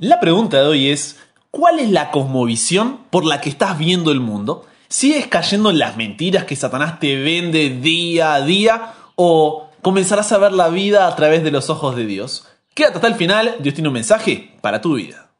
La pregunta de hoy es, ¿cuál es la cosmovisión por la que estás viendo el mundo? ¿Sigues cayendo en las mentiras que Satanás te vende día a día o comenzarás a ver la vida a través de los ojos de Dios? Quédate hasta el final, Dios tiene un mensaje para tu vida.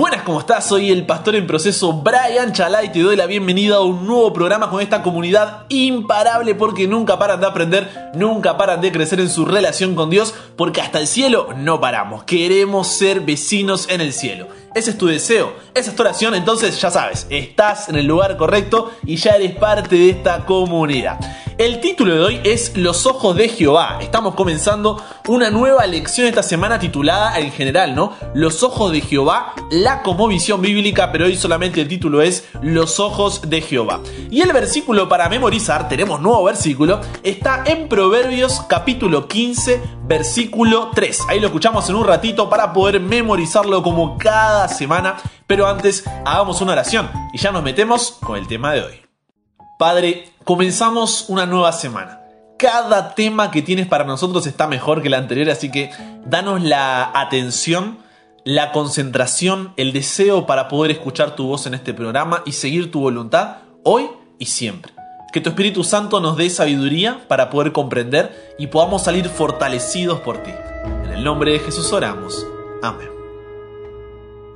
Buenas, ¿cómo estás? Soy el pastor en proceso Brian Chalai y te doy la bienvenida a un nuevo programa con esta comunidad imparable porque nunca paran de aprender, nunca paran de crecer en su relación con Dios porque hasta el cielo no paramos. Queremos ser vecinos en el cielo. Ese es tu deseo, esa es tu oración, entonces ya sabes, estás en el lugar correcto y ya eres parte de esta comunidad. El título de hoy es Los ojos de Jehová. Estamos comenzando una nueva lección esta semana titulada en general, ¿no? Los ojos de Jehová, la visión bíblica, pero hoy solamente el título es Los ojos de Jehová. Y el versículo para memorizar, tenemos nuevo versículo, está en Proverbios capítulo 15, versículo 3. Ahí lo escuchamos en un ratito para poder memorizarlo como cada semana, pero antes hagamos una oración y ya nos metemos con el tema de hoy. Padre, comenzamos una nueva semana. Cada tema que tienes para nosotros está mejor que el anterior, así que danos la atención, la concentración, el deseo para poder escuchar tu voz en este programa y seguir tu voluntad hoy y siempre. Que tu Espíritu Santo nos dé sabiduría para poder comprender y podamos salir fortalecidos por ti. En el nombre de Jesús oramos. Amén.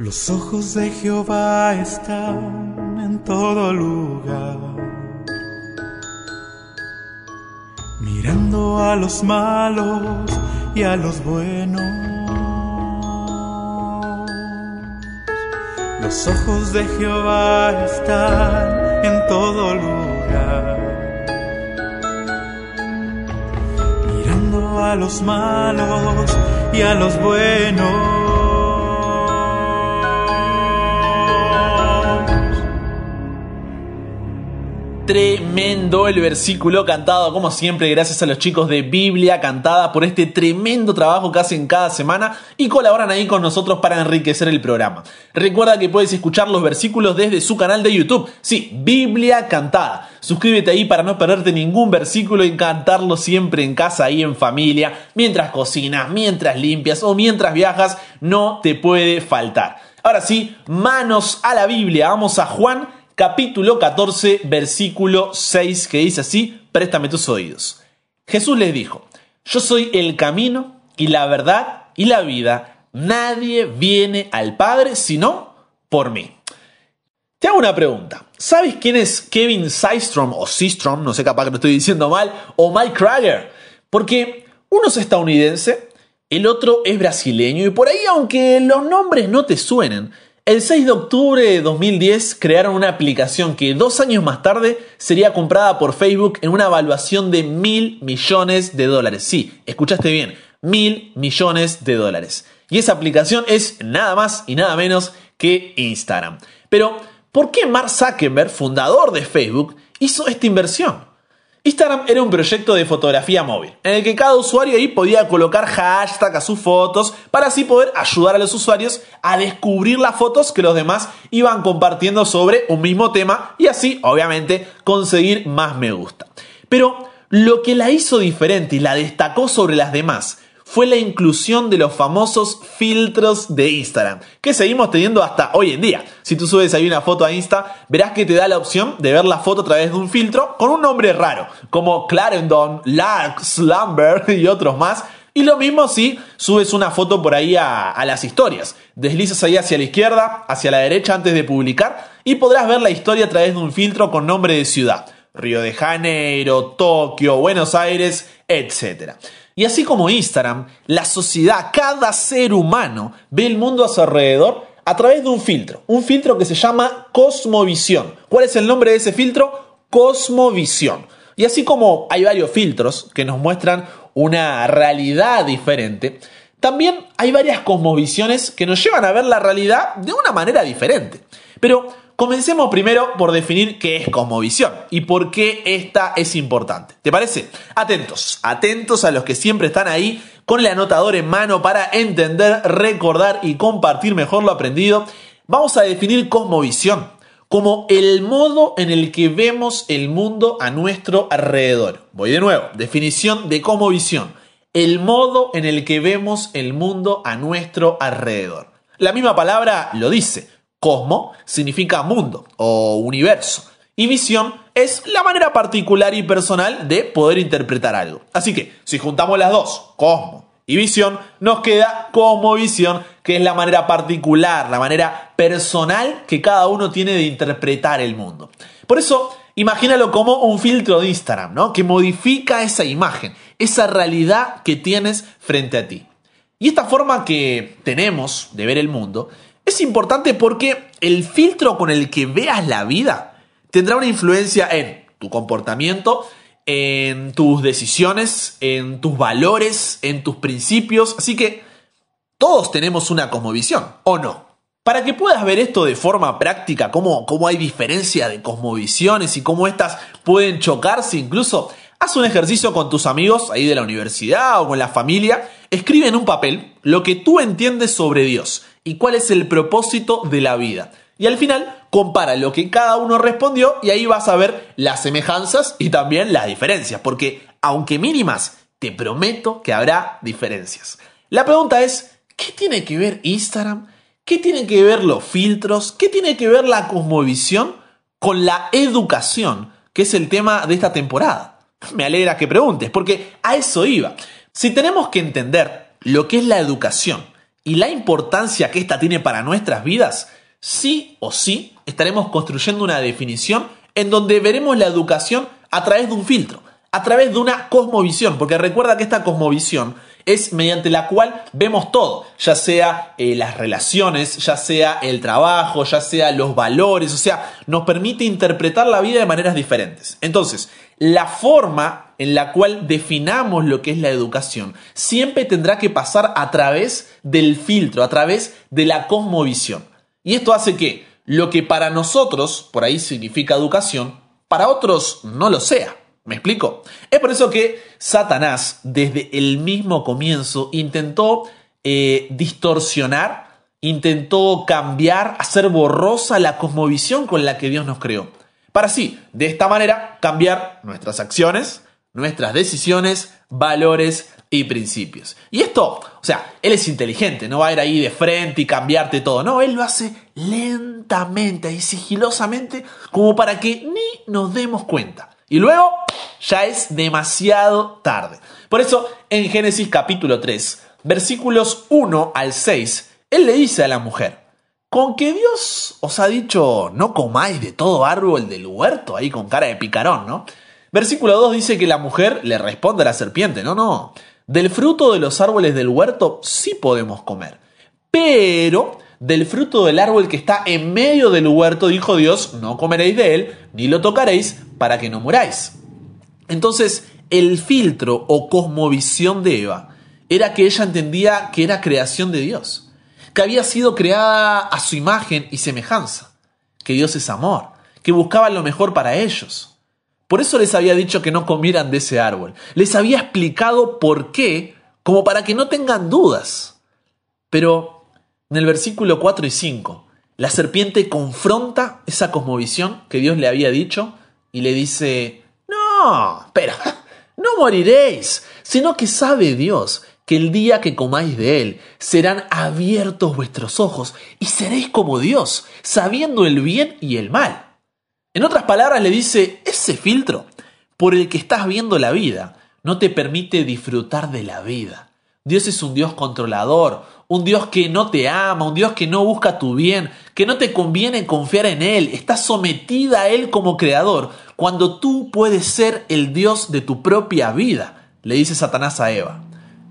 Los ojos de Jehová están en todo lugar mirando a los malos y a los buenos. Los ojos de Jehová están en todo lugar, mirando a los malos y a los buenos. Tremendo el versículo cantado, como siempre, gracias a los chicos de Biblia Cantada por este tremendo trabajo que hacen cada semana y colaboran ahí con nosotros para enriquecer el programa. Recuerda que puedes escuchar los versículos desde su canal de YouTube. Sí, Biblia Cantada. Suscríbete ahí para no perderte ningún versículo y cantarlo siempre en casa, ahí en familia, mientras cocinas, mientras limpias o mientras viajas, no te puede faltar. Ahora sí, manos a la Biblia. Vamos a Juan capítulo 14, versículo 6, que dice así, préstame tus oídos. Jesús les dijo, yo soy el camino y la verdad y la vida, nadie viene al Padre sino por mí. Te hago una pregunta. ¿Sabes quién es Kevin Systrom o Systrom? No sé capaz que lo estoy diciendo mal. O Mike Krager. Porque uno es estadounidense, el otro es brasileño y por ahí aunque los nombres no te suenen, el 6 de octubre de 2010 crearon una aplicación que dos años más tarde sería comprada por Facebook en una evaluación de mil millones de dólares. Sí, escuchaste bien, mil millones de dólares. Y esa aplicación es nada más y nada menos que Instagram. Pero, ¿por qué Mark Zuckerberg, fundador de Facebook, hizo esta inversión? Instagram era un proyecto de fotografía móvil, en el que cada usuario ahí podía colocar hashtag a sus fotos para así poder ayudar a los usuarios a descubrir las fotos que los demás iban compartiendo sobre un mismo tema y así, obviamente, conseguir más me gusta. Pero lo que la hizo diferente y la destacó sobre las demás fue la inclusión de los famosos filtros de Instagram, que seguimos teniendo hasta hoy en día. Si tú subes ahí una foto a Insta, verás que te da la opción de ver la foto a través de un filtro con un nombre raro, como Clarendon, Lark, Slumber y otros más. Y lo mismo si subes una foto por ahí a, a, las historias. Deslizas ahí hacia la izquierda, hacia la derecha antes de publicar y podrás ver la historia a través de un filtro con nombre de ciudad. Río de Janeiro, Tokio, Buenos Aires, etc. Y así como Instagram, la sociedad, cada ser humano ve el mundo a su alrededor a través de un filtro, un filtro que se llama cosmovisión. ¿Cuál es el nombre de ese filtro? Cosmovisión. Y así como hay varios filtros que nos muestran una realidad diferente, también hay varias cosmovisiones que nos llevan a ver la realidad de una manera diferente. Pero Comencemos primero por definir qué es cosmovisión y por qué esta es importante. ¿Te parece? Atentos, atentos a los que siempre están ahí con el anotador en mano para entender, recordar y compartir mejor lo aprendido. Vamos a definir cosmovisión como el modo en el que vemos el mundo a nuestro alrededor. Voy de nuevo, definición de cosmovisión. el modo en el que vemos el mundo a nuestro alrededor. La misma palabra lo dice. Cosmo significa mundo o universo. Y visión es la manera particular y personal de poder interpretar algo. Así que, si juntamos las dos, cosmo y visión, nos queda visión, que es la manera particular, la manera personal que cada uno tiene de interpretar el mundo. Por eso, imagínalo como un filtro de Instagram, ¿no? Que modifica esa imagen, esa realidad que tienes frente a ti. Y esta forma que tenemos de ver el mundo es importante porque el filtro con el que veas la vida tendrá una influencia en tu comportamiento, en tus decisiones, en tus valores, en tus principios. Así que todos tenemos una cosmovisión, ¿o no? Para que puedas ver esto de forma práctica, cómo, cómo hay diferencia de cosmovisiones y cómo éstas pueden chocarse incluso, haz un ejercicio con tus amigos ahí de la universidad o con la familia, escribe en un papel lo que tú entiendes sobre Dios y cuál es el propósito de la vida. Y al final compara lo que cada uno respondió y ahí vas a ver las semejanzas y también las diferencias, porque aunque mínimas, te prometo que habrá diferencias. La pregunta es, ¿qué tiene que ver Instagram? ¿Qué tiene que ver los filtros? ¿Qué tiene que ver la cosmovisión con la educación, que es el tema de esta temporada? Me alegra que preguntes, porque a eso iba. Si tenemos que entender lo que es la educación y la importancia que ésta tiene para nuestras vidas, sí o sí estaremos construyendo una definición en donde veremos la educación a través de un filtro, a través de una cosmovisión, porque recuerda que esta cosmovisión es mediante la cual vemos todo, ya sea eh, las relaciones, ya sea el trabajo, ya sea los valores, o sea, nos permite interpretar la vida de maneras diferentes. Entonces, la forma en la cual definamos lo que es la educación siempre tendrá que pasar a través del filtro, a través de la cosmovisión. Y esto hace que lo que para nosotros por ahí significa educación, para otros no lo sea. ¿Me explico? Es por eso que Satanás, desde el mismo comienzo, intentó eh, distorsionar, intentó cambiar, hacer borrosa la cosmovisión con la que Dios nos creó. Para así, de esta manera, cambiar nuestras acciones, nuestras decisiones, valores y principios. Y esto, o sea, él es inteligente, no va a ir ahí de frente y cambiarte todo. No, él lo hace lentamente y sigilosamente como para que ni nos demos cuenta. Y luego ya es demasiado tarde. Por eso, en Génesis capítulo 3, versículos 1 al 6, él le dice a la mujer, con que Dios os ha dicho, no comáis de todo árbol del huerto, ahí con cara de picarón, ¿no? Versículo 2 dice que la mujer le responde a la serpiente, no, no, del fruto de los árboles del huerto sí podemos comer, pero del fruto del árbol que está en medio del huerto, dijo Dios, no comeréis de él, ni lo tocaréis, para que no muráis. Entonces, el filtro o cosmovisión de Eva era que ella entendía que era creación de Dios, que había sido creada a su imagen y semejanza, que Dios es amor, que buscaba lo mejor para ellos. Por eso les había dicho que no comieran de ese árbol. Les había explicado por qué, como para que no tengan dudas. Pero en el versículo 4 y 5, la serpiente confronta esa cosmovisión que Dios le había dicho y le dice, no, pero no moriréis, sino que sabe Dios que el día que comáis de él serán abiertos vuestros ojos y seréis como Dios, sabiendo el bien y el mal. En otras palabras le dice, ese filtro por el que estás viendo la vida no te permite disfrutar de la vida. Dios es un Dios controlador, un Dios que no te ama, un Dios que no busca tu bien, que no te conviene confiar en Él, estás sometida a Él como creador, cuando tú puedes ser el Dios de tu propia vida, le dice Satanás a Eva.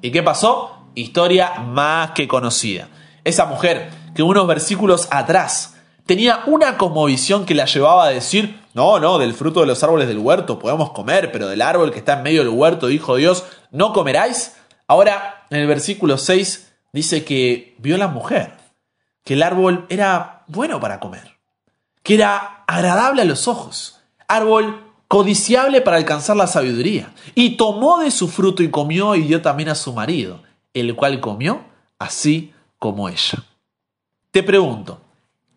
¿Y qué pasó? Historia más que conocida. Esa mujer que unos versículos atrás tenía una cosmovisión que la llevaba a decir, no, no, del fruto de los árboles del huerto podemos comer, pero del árbol que está en medio del huerto, dijo Dios, no comeráis. Ahora, en el versículo 6 dice que vio la mujer, que el árbol era bueno para comer, que era agradable a los ojos, árbol codiciable para alcanzar la sabiduría. Y tomó de su fruto y comió y dio también a su marido, el cual comió así como ella. Te pregunto,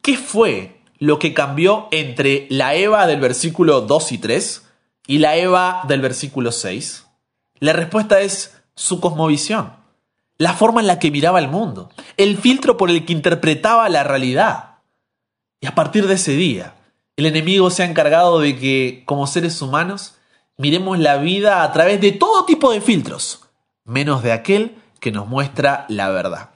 ¿qué fue lo que cambió entre la Eva del versículo 2 y 3 y la Eva del versículo 6? La respuesta es su cosmovisión, la forma en la que miraba el mundo, el filtro por el que interpretaba la realidad. Y a partir de ese día, el enemigo se ha encargado de que, como seres humanos, miremos la vida a través de todo tipo de filtros, menos de aquel que nos muestra la verdad.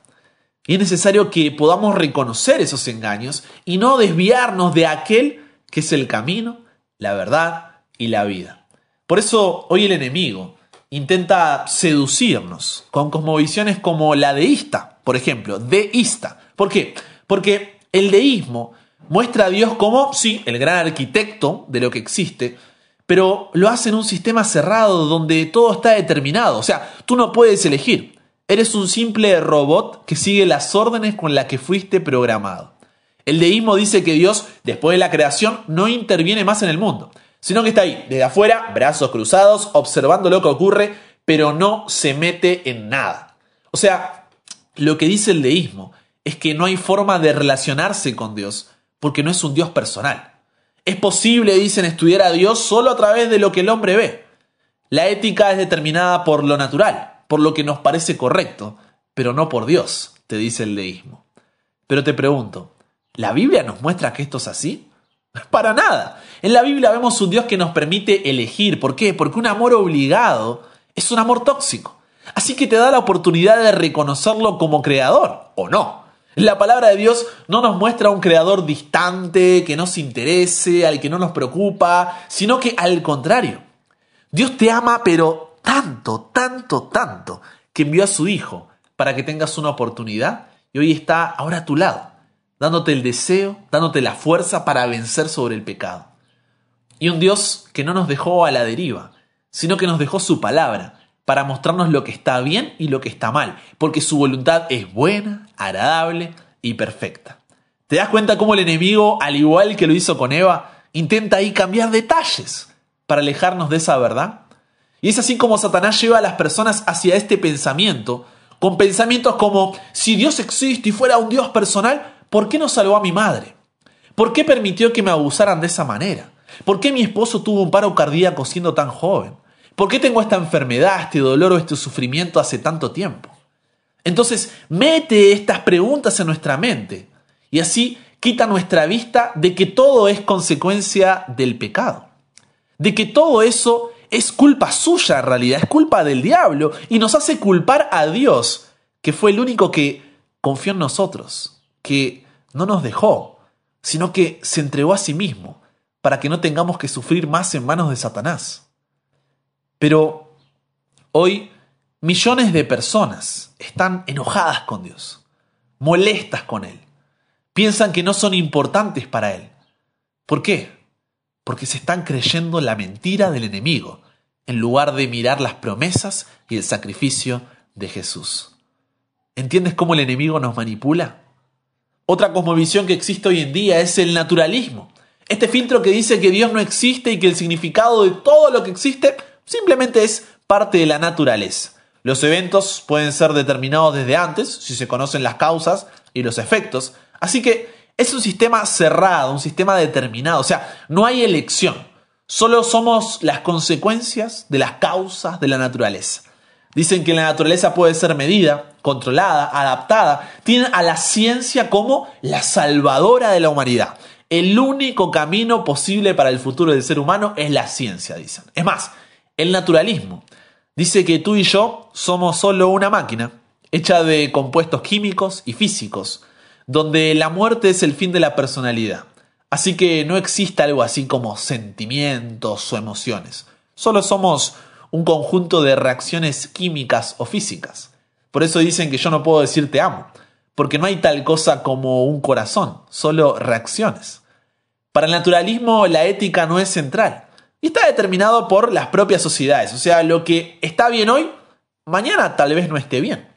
Y es necesario que podamos reconocer esos engaños y no desviarnos de aquel que es el camino, la verdad y la vida. Por eso hoy el enemigo intenta seducirnos con cosmovisiones como la deísta, por ejemplo, deísta. ¿Por qué? Porque el deísmo muestra a Dios como, sí, el gran arquitecto de lo que existe, pero lo hace en un sistema cerrado donde todo está determinado. O sea, tú no puedes elegir. Eres un simple robot que sigue las órdenes con las que fuiste programado. El deísmo dice que Dios, después de la creación, no interviene más en el mundo, sino que está ahí, desde afuera, brazos cruzados, observando lo que ocurre, pero no se mete en nada. O sea, lo que dice el deísmo es que no hay forma de relacionarse con Dios, porque no es un Dios personal. Es posible, dicen, estudiar a Dios solo a través de lo que el hombre ve. La ética es determinada por lo natural, por lo que nos parece correcto, pero no por Dios, te dice el deísmo. Pero te pregunto, ¿la Biblia nos muestra que esto es así? Para nada. En la Biblia vemos un Dios que nos permite elegir. ¿Por qué? Porque un amor obligado es un amor tóxico. Así que te da la oportunidad de reconocerlo como creador, o no. La palabra de Dios no nos muestra un creador distante, que no se interese, al que no nos preocupa, sino que al contrario. Dios te ama, pero tanto, tanto, tanto, que envió a su Hijo para que tengas una oportunidad y hoy está ahora a tu lado, dándote el deseo, dándote la fuerza para vencer sobre el pecado. Y un Dios que no nos dejó a la deriva, sino que nos dejó su palabra para mostrarnos lo que está bien y lo que está mal, porque su voluntad es buena, agradable y perfecta. ¿Te das cuenta cómo el enemigo, al igual que lo hizo con Eva, intenta ahí cambiar detalles para alejarnos de esa verdad? Y es así como Satanás lleva a las personas hacia este pensamiento, con pensamientos como, si Dios existe y fuera un Dios personal, ¿por qué no salvó a mi madre? ¿Por qué permitió que me abusaran de esa manera? ¿Por qué mi esposo tuvo un paro cardíaco siendo tan joven? ¿Por qué tengo esta enfermedad, este dolor o este sufrimiento hace tanto tiempo? Entonces, mete estas preguntas en nuestra mente y así quita nuestra vista de que todo es consecuencia del pecado, de que todo eso es culpa suya en realidad, es culpa del diablo y nos hace culpar a Dios, que fue el único que confió en nosotros, que no nos dejó, sino que se entregó a sí mismo para que no tengamos que sufrir más en manos de Satanás. Pero hoy millones de personas están enojadas con Dios, molestas con Él, piensan que no son importantes para Él. ¿Por qué? porque se están creyendo la mentira del enemigo, en lugar de mirar las promesas y el sacrificio de Jesús. ¿Entiendes cómo el enemigo nos manipula? Otra cosmovisión que existe hoy en día es el naturalismo. Este filtro que dice que Dios no existe y que el significado de todo lo que existe simplemente es parte de la naturaleza. Los eventos pueden ser determinados desde antes, si se conocen las causas y los efectos. Así que es un sistema cerrado, un sistema determinado, o sea, no hay elección. Solo somos las consecuencias de las causas de la naturaleza. Dicen que la naturaleza puede ser medida, controlada, adaptada. Tienen a la ciencia como la salvadora de la humanidad. El único camino posible para el futuro del ser humano es la ciencia, dicen. Es más, el naturalismo dice que tú y yo somos solo una máquina hecha de compuestos químicos y físicos donde la muerte es el fin de la personalidad. Así que no existe algo así como sentimientos o emociones. Solo somos un conjunto de reacciones químicas o físicas. Por eso dicen que yo no puedo decir te amo, porque no hay tal cosa como un corazón, solo reacciones. Para el naturalismo la ética no es central y está determinado por las propias sociedades. O sea, lo que está bien hoy, mañana tal vez no esté bien.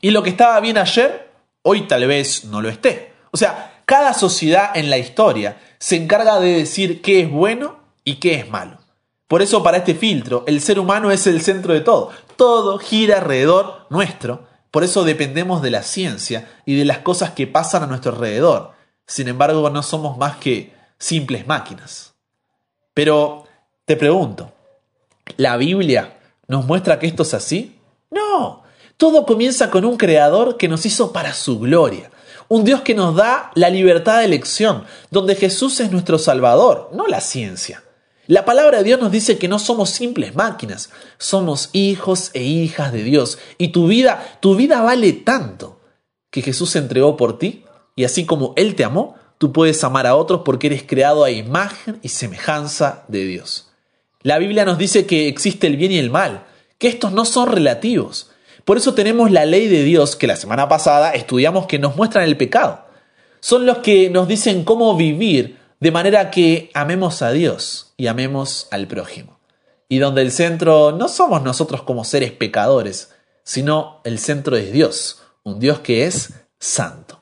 Y lo que estaba bien ayer, hoy tal vez no lo esté. O sea, cada sociedad en la historia se encarga de decir qué es bueno y qué es malo. Por eso para este filtro, el ser humano es el centro de todo. Todo gira alrededor nuestro. Por eso dependemos de la ciencia y de las cosas que pasan a nuestro alrededor. Sin embargo, no somos más que simples máquinas. Pero te pregunto, ¿la Biblia nos muestra que esto es así? No, todo comienza con un creador que nos hizo para su gloria. Un Dios que nos da la libertad de elección, donde Jesús es nuestro Salvador, no la ciencia. La palabra de Dios nos dice que no somos simples máquinas, somos hijos e hijas de Dios. Y tu vida, tu vida vale tanto que Jesús se entregó por ti y así como Él te amó, tú puedes amar a otros porque eres creado a imagen y semejanza de Dios. La Biblia nos dice que existe el bien y el mal, que estos no son relativos. Por eso tenemos la ley de Dios que la semana pasada estudiamos que nos muestran el pecado. Son los que nos dicen cómo vivir de manera que amemos a Dios y amemos al prójimo. Y donde el centro no somos nosotros como seres pecadores, sino el centro es Dios, un Dios que es santo.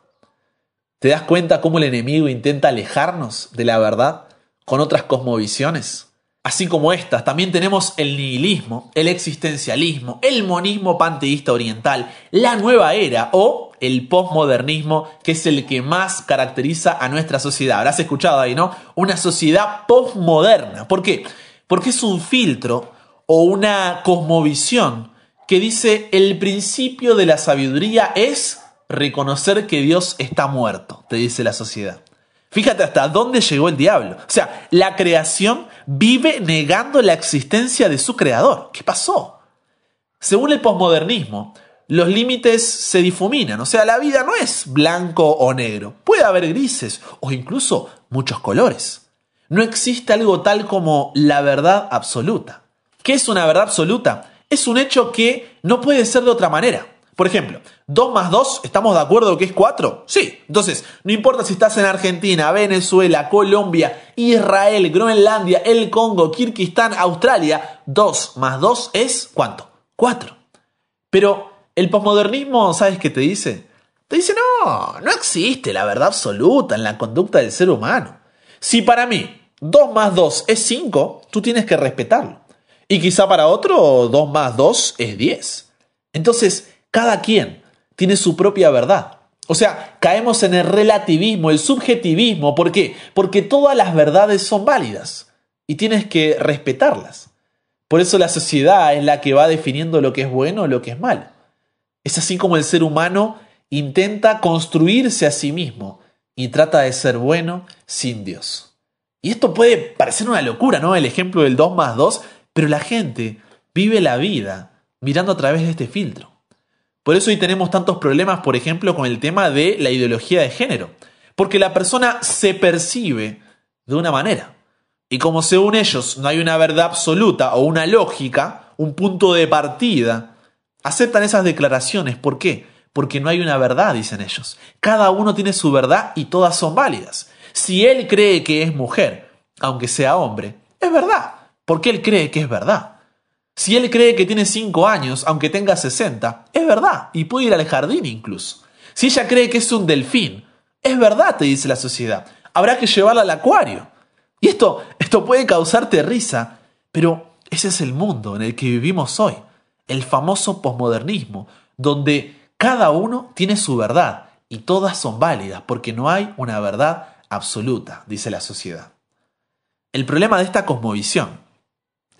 ¿Te das cuenta cómo el enemigo intenta alejarnos de la verdad con otras cosmovisiones? Así como estas, también tenemos el nihilismo, el existencialismo, el monismo panteísta oriental, la nueva era o el posmodernismo, que es el que más caracteriza a nuestra sociedad. Habrás escuchado ahí, ¿no? Una sociedad posmoderna. ¿Por qué? Porque es un filtro o una cosmovisión que dice el principio de la sabiduría es reconocer que Dios está muerto, te dice la sociedad. Fíjate hasta dónde llegó el diablo. O sea, la creación vive negando la existencia de su creador. ¿Qué pasó? Según el posmodernismo, los límites se difuminan. O sea, la vida no es blanco o negro. Puede haber grises o incluso muchos colores. No existe algo tal como la verdad absoluta. ¿Qué es una verdad absoluta? Es un hecho que no puede ser de otra manera. Por ejemplo, 2 más 2, ¿estamos de acuerdo que es 4? Sí. Entonces, no importa si estás en Argentina, Venezuela, Colombia, Israel, Groenlandia, el Congo, Kirguistán, Australia, 2 más 2 es ¿cuánto? 4. Pero el posmodernismo, ¿sabes qué te dice? Te dice, no, no existe la verdad absoluta en la conducta del ser humano. Si para mí 2 más 2 es 5, tú tienes que respetarlo. Y quizá para otro 2 más 2 es 10. Entonces, cada quien tiene su propia verdad. O sea, caemos en el relativismo, el subjetivismo. ¿Por qué? Porque todas las verdades son válidas y tienes que respetarlas. Por eso la sociedad es la que va definiendo lo que es bueno o lo que es malo. Es así como el ser humano intenta construirse a sí mismo y trata de ser bueno sin Dios. Y esto puede parecer una locura, ¿no? El ejemplo del 2 más 2, pero la gente vive la vida mirando a través de este filtro. Por eso hoy tenemos tantos problemas, por ejemplo, con el tema de la ideología de género. Porque la persona se percibe de una manera. Y como según ellos no hay una verdad absoluta o una lógica, un punto de partida, aceptan esas declaraciones. ¿Por qué? Porque no hay una verdad, dicen ellos. Cada uno tiene su verdad y todas son válidas. Si él cree que es mujer, aunque sea hombre, es verdad, porque él cree que es verdad. Si él cree que tiene 5 años, aunque tenga 60, es verdad, y puede ir al jardín incluso. Si ella cree que es un delfín, es verdad, te dice la sociedad. Habrá que llevarla al acuario. Y esto, esto puede causarte risa, pero ese es el mundo en el que vivimos hoy, el famoso posmodernismo, donde cada uno tiene su verdad y todas son válidas, porque no hay una verdad absoluta, dice la sociedad. El problema de esta cosmovisión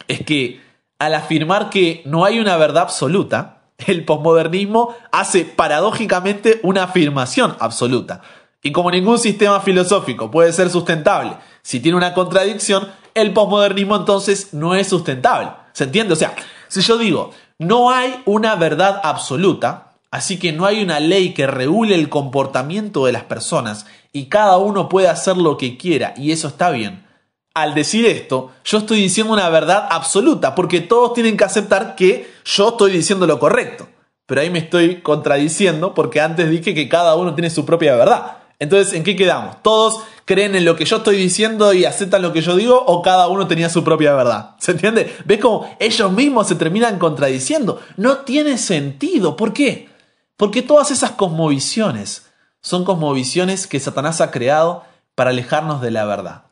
es que al afirmar que no hay una verdad absoluta, el posmodernismo hace paradójicamente una afirmación absoluta. Y como ningún sistema filosófico puede ser sustentable si tiene una contradicción, el posmodernismo entonces no es sustentable. ¿Se entiende? O sea, si yo digo, no hay una verdad absoluta, así que no hay una ley que regule el comportamiento de las personas y cada uno puede hacer lo que quiera y eso está bien, al decir esto, yo estoy diciendo una verdad absoluta, porque todos tienen que aceptar que yo estoy diciendo lo correcto. Pero ahí me estoy contradiciendo porque antes dije que cada uno tiene su propia verdad. Entonces, ¿en qué quedamos? ¿Todos creen en lo que yo estoy diciendo y aceptan lo que yo digo o cada uno tenía su propia verdad? ¿Se entiende? ¿Ves cómo ellos mismos se terminan contradiciendo? No tiene sentido. ¿Por qué? Porque todas esas cosmovisiones son cosmovisiones que Satanás ha creado para alejarnos de la verdad.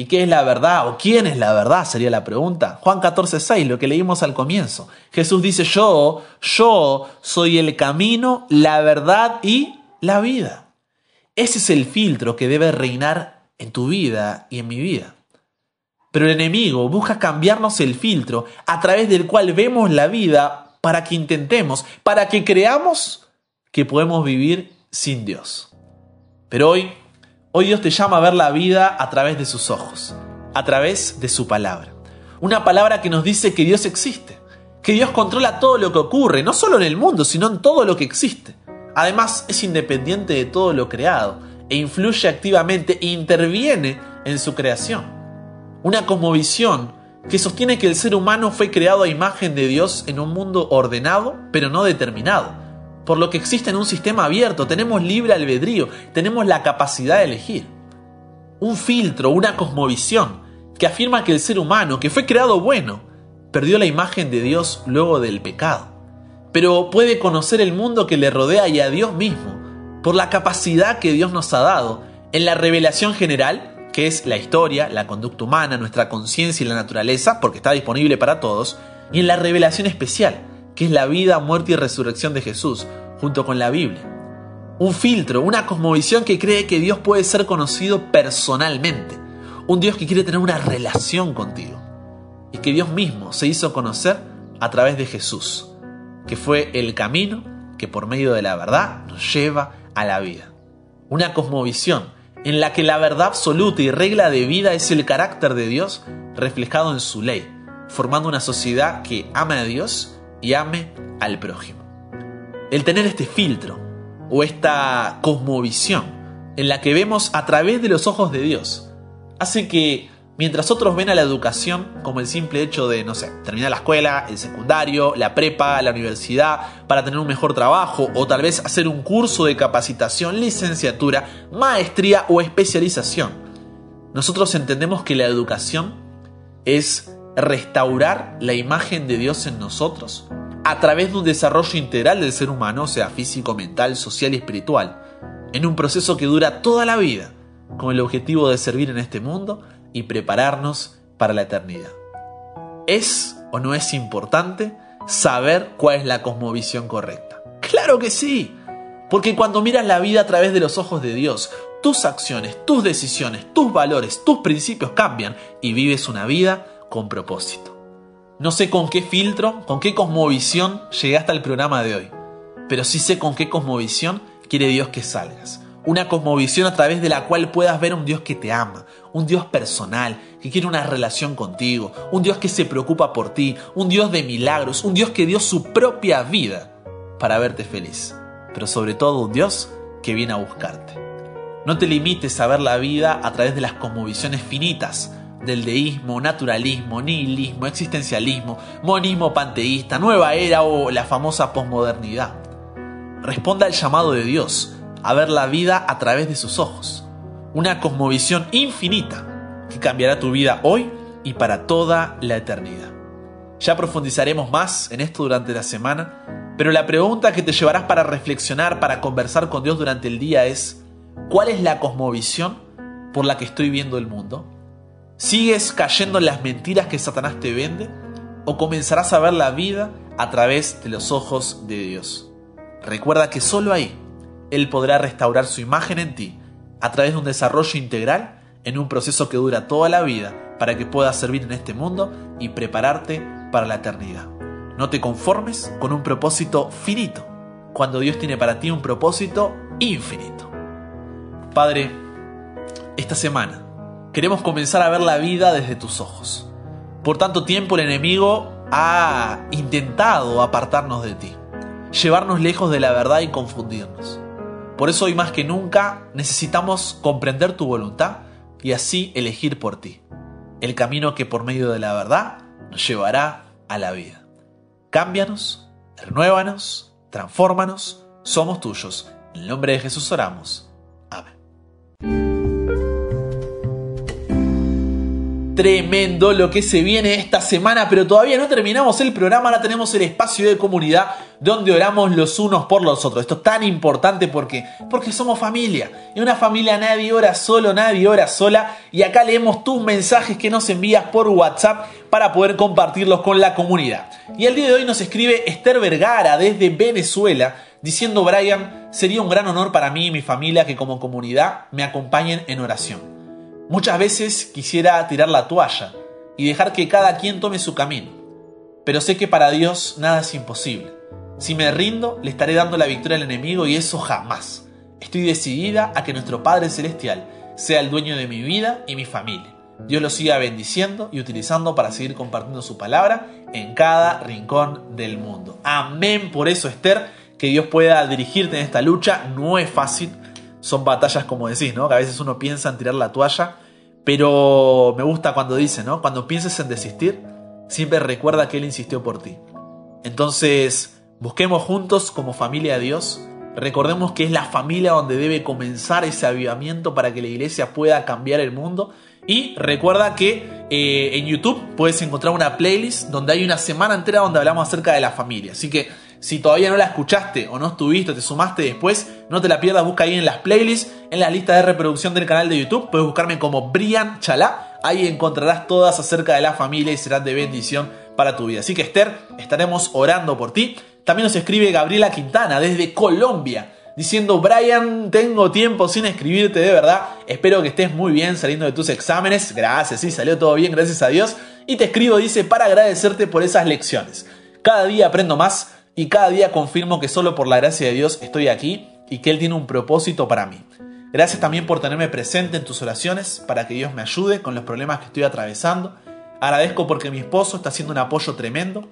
¿Y qué es la verdad? ¿O quién es la verdad? Sería la pregunta. Juan 14, 6, lo que leímos al comienzo. Jesús dice, yo, yo soy el camino, la verdad y la vida. Ese es el filtro que debe reinar en tu vida y en mi vida. Pero el enemigo busca cambiarnos el filtro a través del cual vemos la vida para que intentemos, para que creamos que podemos vivir sin Dios. Pero hoy, hoy Dios te llama a ver la vida a través de sus ojos, a través de su palabra. Una palabra que nos dice que Dios existe, que Dios controla todo lo que ocurre, no solo en el mundo, sino en todo lo que existe. Además, es independiente de todo lo creado e influye activamente e interviene en su creación. Una cosmovisión que sostiene que el ser humano fue creado a imagen de Dios en un mundo ordenado, pero no determinado. Por lo que existe en un sistema abierto, tenemos libre albedrío, tenemos la capacidad de elegir. Un filtro, una cosmovisión, que afirma que el ser humano, que fue creado bueno, perdió la imagen de Dios luego del pecado. Pero puede conocer el mundo que le rodea y a Dios mismo, por la capacidad que Dios nos ha dado en la revelación general que es la historia, la conducta humana, nuestra conciencia y la naturaleza, porque está disponible para todos, y en la revelación especial, que es la vida, muerte y resurrección de Jesús, junto con la Biblia. Un filtro, una cosmovisión que cree que Dios puede ser conocido personalmente, un Dios que quiere tener una relación contigo, y que Dios mismo se hizo conocer a través de Jesús, que fue el camino que por medio de la verdad nos lleva a la vida. Una cosmovisión en la que la verdad absoluta y regla de vida es el carácter de Dios reflejado en su ley, formando una sociedad que ame a Dios y ame al prójimo. El tener este filtro o esta cosmovisión en la que vemos a través de los ojos de Dios hace que Mientras otros ven a la educación como el simple hecho de, no sé, terminar la escuela, el secundario, la prepa, la universidad, para tener un mejor trabajo o tal vez hacer un curso de capacitación, licenciatura, maestría o especialización. Nosotros entendemos que la educación es restaurar la imagen de Dios en nosotros a través de un desarrollo integral del ser humano, sea físico, mental, social y espiritual, en un proceso que dura toda la vida, con el objetivo de servir en este mundo y prepararnos para la eternidad. ¿Es o no es importante saber cuál es la cosmovisión correcta? Claro que sí, porque cuando miras la vida a través de los ojos de Dios, tus acciones, tus decisiones, tus valores, tus principios cambian y vives una vida con propósito. No sé con qué filtro, con qué cosmovisión llegaste al programa de hoy, pero sí sé con qué cosmovisión quiere Dios que salgas una cosmovisión a través de la cual puedas ver un Dios que te ama, un Dios personal, que quiere una relación contigo, un Dios que se preocupa por ti, un Dios de milagros, un Dios que dio su propia vida para verte feliz, pero sobre todo un Dios que viene a buscarte. No te limites a ver la vida a través de las cosmovisiones finitas del deísmo, naturalismo, nihilismo, existencialismo, monismo panteísta, nueva era o la famosa posmodernidad. Responda al llamado de Dios a ver la vida a través de sus ojos. Una cosmovisión infinita que cambiará tu vida hoy y para toda la eternidad. Ya profundizaremos más en esto durante la semana, pero la pregunta que te llevarás para reflexionar, para conversar con Dios durante el día es, ¿cuál es la cosmovisión por la que estoy viendo el mundo? ¿Sigues cayendo en las mentiras que Satanás te vende? ¿O comenzarás a ver la vida a través de los ojos de Dios? Recuerda que solo ahí él podrá restaurar su imagen en ti a través de un desarrollo integral en un proceso que dura toda la vida para que puedas servir en este mundo y prepararte para la eternidad. No te conformes con un propósito finito, cuando Dios tiene para ti un propósito infinito. Padre, esta semana queremos comenzar a ver la vida desde tus ojos. Por tanto tiempo el enemigo ha intentado apartarnos de ti, llevarnos lejos de la verdad y confundirnos. Por eso hoy más que nunca necesitamos comprender tu voluntad y así elegir por ti, el camino que por medio de la verdad nos llevará a la vida. Cámbianos, renuévanos, transfórmanos, somos tuyos. En el nombre de Jesús oramos. Amén. Tremendo lo que se viene esta semana, pero todavía no terminamos el programa, ahora tenemos el espacio de comunidad donde oramos los unos por los otros. Esto es tan importante porque, porque somos familia. Y una familia nadie ora solo, nadie ora sola. Y acá leemos tus mensajes que nos envías por WhatsApp para poder compartirlos con la comunidad. Y el día de hoy nos escribe Esther Vergara desde Venezuela diciendo, Brian, sería un gran honor para mí y mi familia que como comunidad me acompañen en oración. Muchas veces quisiera tirar la toalla y dejar que cada quien tome su camino, pero sé que para Dios nada es imposible. Si me rindo, le estaré dando la victoria al enemigo y eso jamás. Estoy decidida a que nuestro Padre Celestial sea el dueño de mi vida y mi familia. Dios lo siga bendiciendo y utilizando para seguir compartiendo su palabra en cada rincón del mundo. Amén por eso, Esther, que Dios pueda dirigirte en esta lucha. No es fácil, son batallas como decís, ¿no? Que a veces uno piensa en tirar la toalla, pero me gusta cuando dice, ¿no? Cuando pienses en desistir, siempre recuerda que Él insistió por ti. Entonces, busquemos juntos como familia de Dios Recordemos que es la familia donde debe comenzar ese avivamiento para que la iglesia pueda cambiar el mundo. Y recuerda que eh, en YouTube puedes encontrar una playlist donde hay una semana entera donde hablamos acerca de la familia. Así que si todavía no la escuchaste o no estuviste, te sumaste después, no te la pierdas, busca ahí en las playlists, en la lista de reproducción del canal de YouTube. Puedes buscarme como Brian Chalá. Ahí encontrarás todas acerca de la familia y serán de bendición para tu vida. Así que Esther, estaremos orando por ti. También nos escribe Gabriela Quintana desde Colombia, diciendo, Brian, tengo tiempo sin escribirte de verdad, espero que estés muy bien saliendo de tus exámenes, gracias, sí, salió todo bien, gracias a Dios, y te escribo, dice, para agradecerte por esas lecciones. Cada día aprendo más y cada día confirmo que solo por la gracia de Dios estoy aquí y que Él tiene un propósito para mí. Gracias también por tenerme presente en tus oraciones para que Dios me ayude con los problemas que estoy atravesando. Agradezco porque mi esposo está haciendo un apoyo tremendo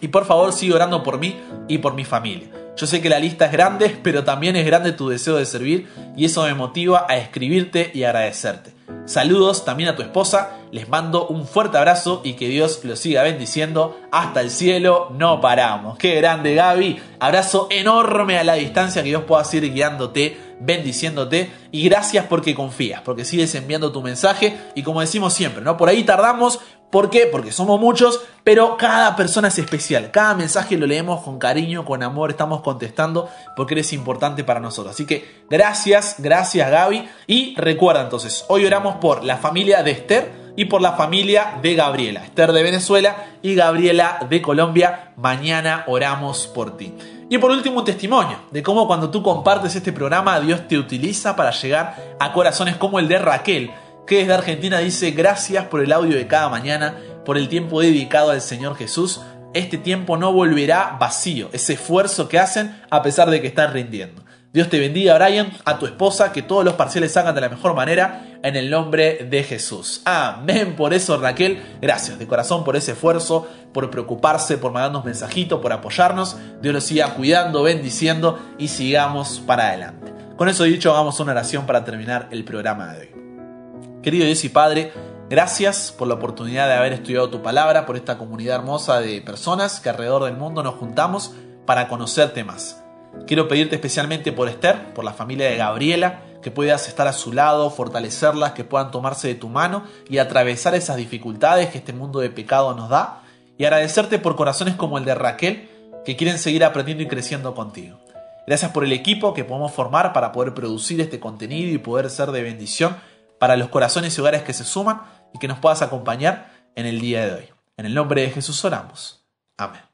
y por favor sigue orando por mí y por mi familia. Yo sé que la lista es grande, pero también es grande tu deseo de servir y eso me motiva a escribirte y agradecerte. Saludos también a tu esposa, les mando un fuerte abrazo y que Dios los siga bendiciendo. Hasta el cielo, no paramos. Qué grande Gaby, abrazo enorme a la distancia, que Dios pueda seguir guiándote, bendiciéndote y gracias porque confías, porque sigues enviando tu mensaje y como decimos siempre, ¿no? Por ahí tardamos, ¿Por qué? Porque somos muchos, pero cada persona es especial. Cada mensaje lo leemos con cariño, con amor, estamos contestando porque eres importante para nosotros. Así que gracias, gracias Gaby. Y recuerda entonces, hoy oramos por la familia de Esther y por la familia de Gabriela. Esther de Venezuela y Gabriela de Colombia. Mañana oramos por ti. Y por último, un testimonio de cómo cuando tú compartes este programa, Dios te utiliza para llegar a corazones como el de Raquel que desde Argentina dice gracias por el audio de cada mañana, por el tiempo dedicado al Señor Jesús. Este tiempo no volverá vacío, ese esfuerzo que hacen a pesar de que están rindiendo. Dios te bendiga, Brian, a tu esposa, que todos los parciales salgan de la mejor manera, en el nombre de Jesús. Amén. Por eso, Raquel, gracias de corazón por ese esfuerzo, por preocuparse, por mandarnos mensajitos, por apoyarnos. Dios los siga cuidando, bendiciendo y sigamos para adelante. Con eso dicho, hagamos una oración para terminar el programa de hoy. Querido Dios y Padre, gracias por la oportunidad de haber estudiado tu palabra, por esta comunidad hermosa de personas que alrededor del mundo nos juntamos para conocerte más. Quiero pedirte especialmente por Esther, por la familia de Gabriela, que puedas estar a su lado, fortalecerlas, que puedan tomarse de tu mano y atravesar esas dificultades que este mundo de pecado nos da. Y agradecerte por corazones como el de Raquel, que quieren seguir aprendiendo y creciendo contigo. Gracias por el equipo que podemos formar para poder producir este contenido y poder ser de bendición para los corazones y hogares que se suman y que nos puedas acompañar en el día de hoy. En el nombre de Jesús oramos. Amén.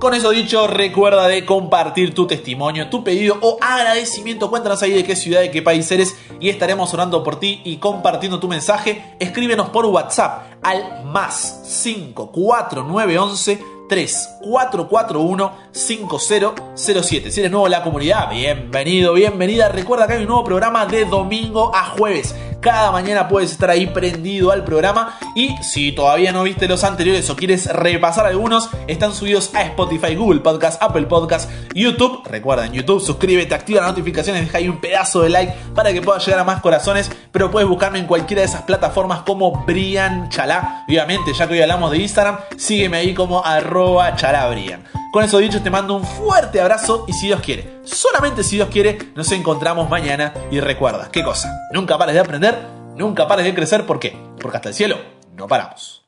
Con eso dicho, recuerda de compartir tu testimonio, tu pedido o agradecimiento. Cuéntanos ahí de qué ciudad, de qué país eres y estaremos orando por ti y compartiendo tu mensaje. Escríbenos por WhatsApp al más 54911 3441 5007. Si eres nuevo en la comunidad, bienvenido, bienvenida. Recuerda que hay un nuevo programa de domingo a jueves. Cada mañana puedes estar ahí prendido al programa. Y si todavía no viste los anteriores o quieres repasar algunos, están subidos a Spotify, Google Podcast, Apple Podcast, YouTube. Recuerda en YouTube, suscríbete, activa las notificaciones, deja ahí un pedazo de like para que pueda llegar a más corazones. Pero puedes buscarme en cualquiera de esas plataformas como Brian Chalá. Obviamente, ya que hoy hablamos de Instagram, sígueme ahí como arroba chalabrian. Con eso dicho, te mando un fuerte abrazo y si Dios quiere, solamente si Dios quiere, nos encontramos mañana y recuerda, ¿qué cosa? Nunca pares de aprender, nunca pares de crecer, ¿por qué? Porque hasta el cielo no paramos.